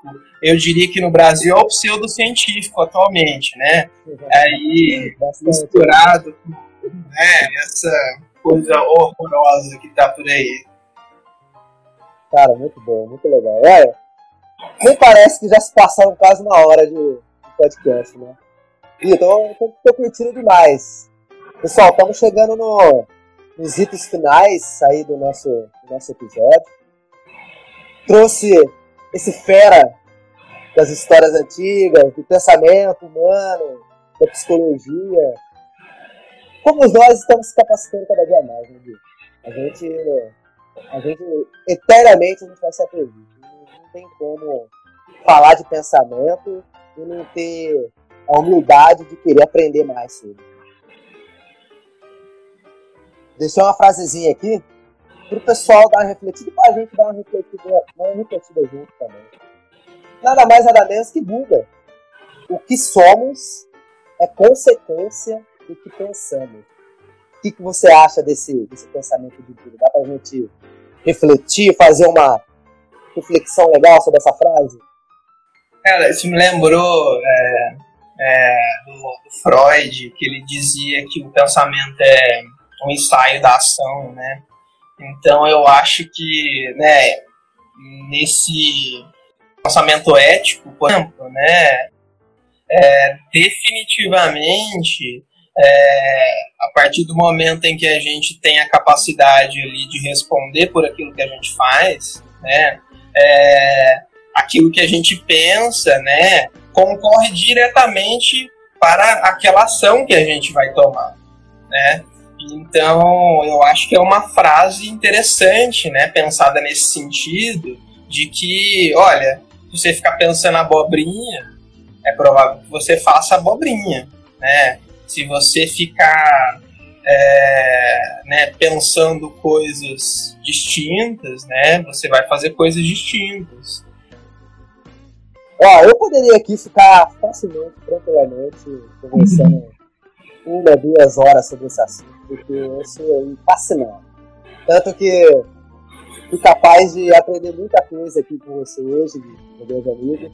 Eu diria que no Brasil é o pseudocientífico atualmente, né? Aí misturado com né, essa coisa horrorosa que tá por aí. Cara, muito bom, muito legal. Olha, nem parece que já se passaram quase uma hora de, de podcast, né? E tô, tô, tô curtindo demais. Pessoal, estamos chegando no, nos itens finais aí do nosso, do nosso episódio. Trouxe esse fera das histórias antigas, do pensamento humano, da psicologia. Como nós estamos capacitando cada dia mais, né, A gente, a gente, eternamente, a gente vai se aprender. Não tem como falar de pensamento e não ter a humildade de querer aprender mais sobre. Deixei uma frasezinha aqui para o pessoal dar uma refletida e para a gente dar uma refletida, uma refletida junto também. Nada mais, nada menos que Buda. O que somos é consequência do que pensamos. O que, que você acha desse, desse pensamento de Buda? Dá para a gente refletir, fazer uma reflexão legal sobre essa frase? Cara, isso me lembrou é, é, do, do Freud, que ele dizia que o pensamento é um ensaio da ação, né? Então eu acho que, né, nesse pensamento ético, por exemplo, né, é, definitivamente é, a partir do momento em que a gente tem a capacidade ali de responder por aquilo que a gente faz, né, é, aquilo que a gente pensa, né, concorre diretamente para aquela ação que a gente vai tomar, né? Então, eu acho que é uma frase interessante, né, pensada nesse sentido, de que, olha, se você ficar pensando abobrinha, é provável que você faça abobrinha, né? Se você ficar é, né, pensando coisas distintas, né, você vai fazer coisas distintas. Ó, eu poderia aqui ficar facilmente, tranquilamente, conversando uma, duas horas sobre esse assunto, porque eu sou fascinado. Tanto que fui capaz de aprender muita coisa aqui com você hoje, meu meus amigos.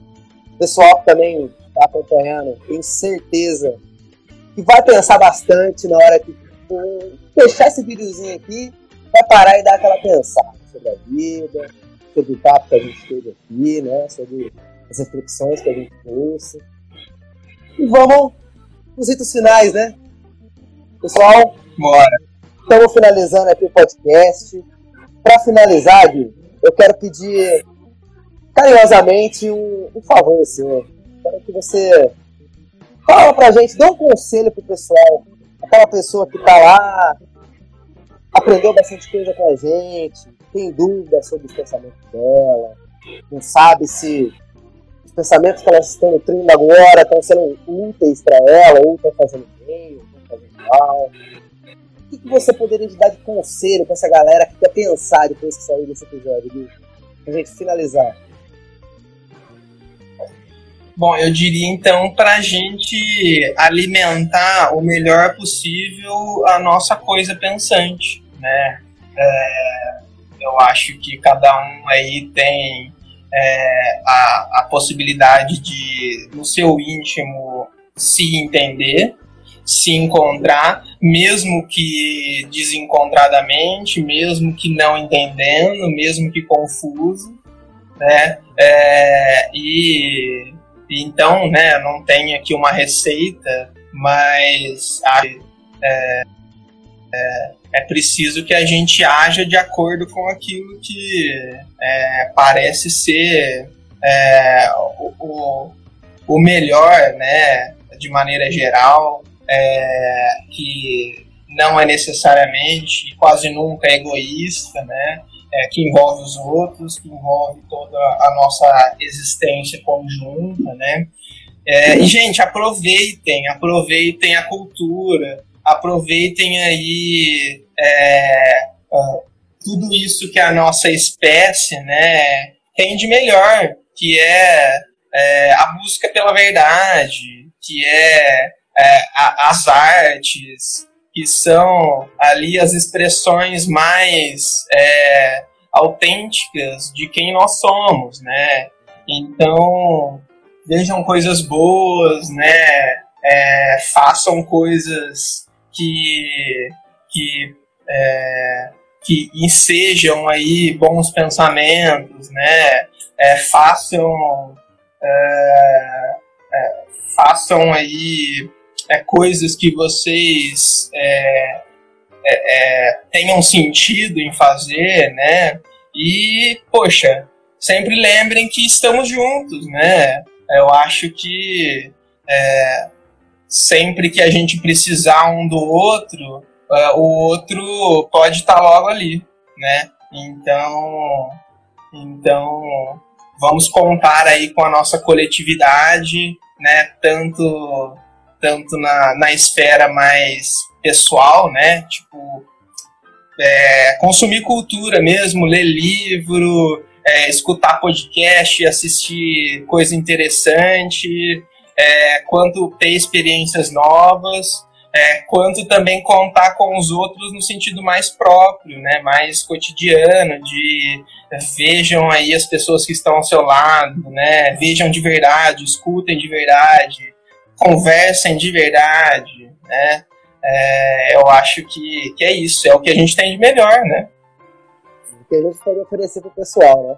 O pessoal que também está acompanhando, tenho certeza que vai pensar bastante na hora que fechar esse videozinho aqui, vai parar e dar aquela pensada sobre a vida, sobre o papo que a gente teve aqui, né? Sobre as reflexões que a gente trouxe. E vamos os ritos finais, né? Pessoal, Bora. estamos finalizando aqui o podcast. Para finalizar, Gui, eu quero pedir carinhosamente um, um favor senhor. Quero que você fala pra gente, dê um conselho pro pessoal. Aquela pessoa que tá lá, aprendeu bastante coisa com a gente, tem dúvidas sobre os pensamentos dela, não sabe se os pensamentos que elas estão nutrindo agora estão sendo úteis para ela, ou estão fazendo bem, o que, você poderia dar de conselho para essa galera que quer pensar depois que sair desse episódio, Gui? Pra gente finalizar. Bom, eu diria então para a gente alimentar o melhor possível a nossa coisa pensante, né? É, eu acho que cada um aí tem é, a, a possibilidade de, no seu íntimo, se entender, se encontrar, mesmo que desencontradamente, mesmo que não entendendo, mesmo que confuso, né? É, e, então, né, não tem aqui uma receita, mas é, é, é, preciso que a gente haja de acordo com aquilo que é, parece ser é, o, o, melhor, né, de maneira geral, é, que não é necessariamente, quase nunca é egoísta, né? É, que envolve os outros, que envolve toda a nossa existência conjunta, né? É, e, gente, aproveitem, aproveitem a cultura, aproveitem aí é, tudo isso que a nossa espécie né, tem de melhor, que é, é a busca pela verdade, que é, é a, as artes, que são ali as expressões mais é, autênticas de quem nós somos, né? Então vejam coisas boas, né? É, façam coisas que que é, que ensejam aí bons pensamentos, né? É, façam é, é façam aí é, coisas que vocês é, é, é, tenham sentido em fazer, né? E, poxa, sempre lembrem que estamos juntos, né? Eu acho que é, sempre que a gente precisar um do outro, é, o outro pode estar logo ali, né? Então, então vamos contar aí com a nossa coletividade, né? Tanto tanto na, na esfera mais pessoal, né? Tipo, é, consumir cultura mesmo, ler livro, é, escutar podcast, assistir coisa interessante, é, quanto ter experiências novas, é, quanto também contar com os outros no sentido mais próprio, né? Mais cotidiano, de vejam aí as pessoas que estão ao seu lado, né? Vejam de verdade, escutem de verdade, conversem de verdade, né? É, eu acho que, que é isso, é o que a gente tem de melhor, né? O que a gente pode oferecer pro pessoal, né?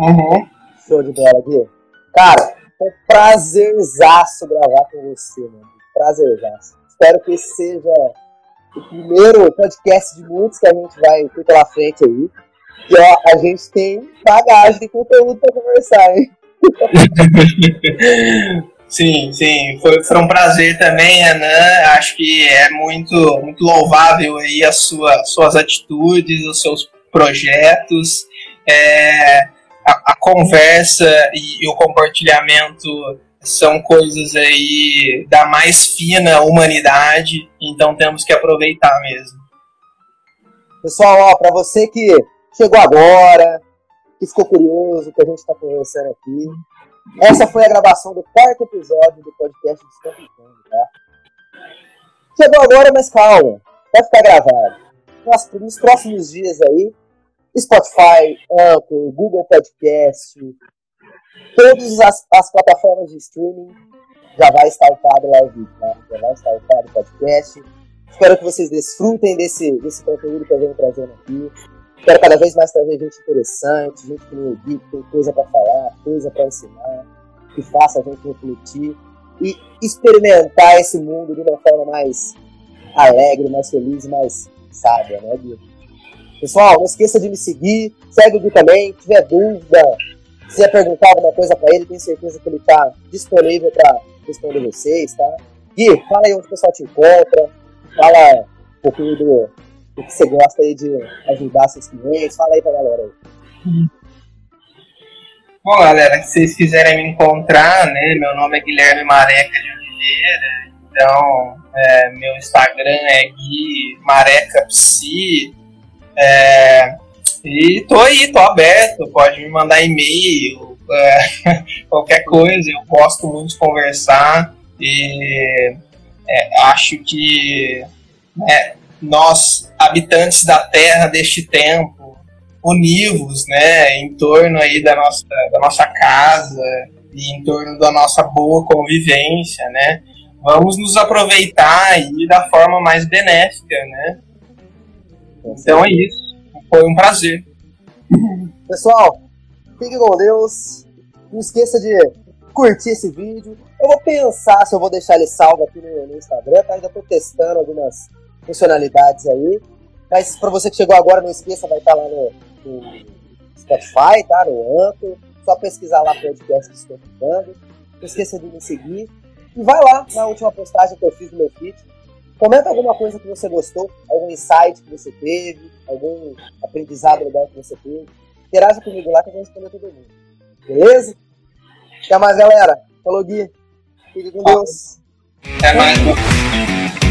Uhum. Show de bola, Gui. Cara, foi um prazerzaço gravar com você, mano. Prazerzaço. Espero que esse seja o primeiro podcast de muitos que a gente vai ter pela frente aí. E ó, a gente tem bagagem de conteúdo pra conversar, hein? Sim, sim, foi, foi um prazer também, Renan. Acho que é muito, muito louvável aí as sua, suas atitudes, os seus projetos. É, a, a, conversa e, e, o compartilhamento são coisas aí da mais fina humanidade, então temos que aproveitar mesmo. Pessoal, para você que chegou agora, que ficou curioso, que a gente está conversando aqui, essa foi a gravação do quarto episódio do podcast Descomplicando, tá? Chegou agora, mas calma, vai ficar gravado. Nos, nos próximos dias aí, Spotify, Anchor, Google Podcast, todas as, as, plataformas de streaming já vai estar upado lá o vídeo, tá? Já vai estar upado o podcast. Espero que vocês desfrutem desse, desse conteúdo que eu venho trazendo aqui. Quero cada vez mais trazer gente interessante, gente que me que tem coisa para falar, coisa para ensinar, que faça a gente refletir e experimentar esse mundo de uma forma mais alegre, mais feliz, mais sábia, né, Gui? Pessoal, não esqueça de me seguir, segue o Gui também, se tiver dúvida, quiser perguntar alguma coisa para ele, tenho certeza que ele está disponível para responder vocês, tá? Gui, fala aí onde o pessoal te encontra, fala um pouquinho do, o que você gosta aí de ajudar seus clientes? Fala aí pra galera aí. Bom, galera, se vocês quiserem me encontrar, né, meu nome é Guilherme Mareca de Oliveira, então é, meu Instagram é Gui Mareca Psi, é, e tô aí, tô aberto, pode me mandar e-mail, é, qualquer coisa, eu gosto muito de conversar e é, acho que né, nós, habitantes da Terra deste tempo, univos, né, em torno aí da nossa, da nossa casa e em torno da nossa boa convivência, né, vamos nos aproveitar aí da forma mais benéfica, né. Então é isso. Foi um prazer. Pessoal, fique com Deus. Não esqueça de curtir esse vídeo. Eu vou pensar se eu vou deixar ele salvo aqui no, no Instagram, tá? Ainda tô testando algumas funcionalidades aí. Mas para você que chegou agora, não esqueça, vai estar lá no, no Spotify, tá? No Anchor. Só pesquisar lá podcast que estou ficando. Não esqueça de me seguir. E vai lá na última postagem que eu fiz no meu feed. Comenta alguma coisa que você gostou, algum insight que você teve, algum aprendizado legal que você teve. Interaja comigo lá que eu vou responder todo mundo. Beleza? Até mais, galera. Falou, Gui. Fique com Deus. Até mais.